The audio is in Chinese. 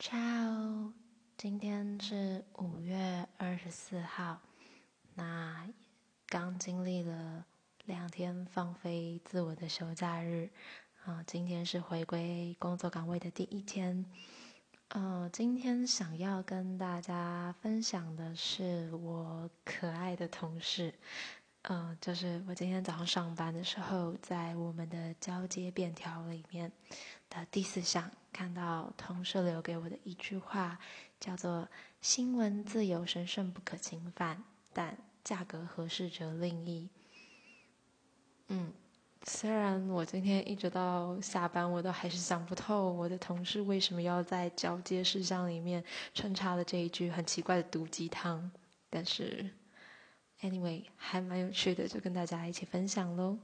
Ciao，今天是五月二十四号，那刚经历了两天放飞自我的休假日，啊，今天是回归工作岗位的第一天。呃，今天想要跟大家分享的是我可爱的同事，嗯，就是我今天早上上班的时候，在我们的交接便条里面的第四项。看到同事留给我的一句话，叫做“新闻自由神圣不可侵犯，但价格合适者另议。”嗯，虽然我今天一直到下班，我都还是想不透我的同事为什么要在交接事项里面穿插了这一句很奇怪的毒鸡汤，但是，anyway 还蛮有趣的，就跟大家一起分享喽。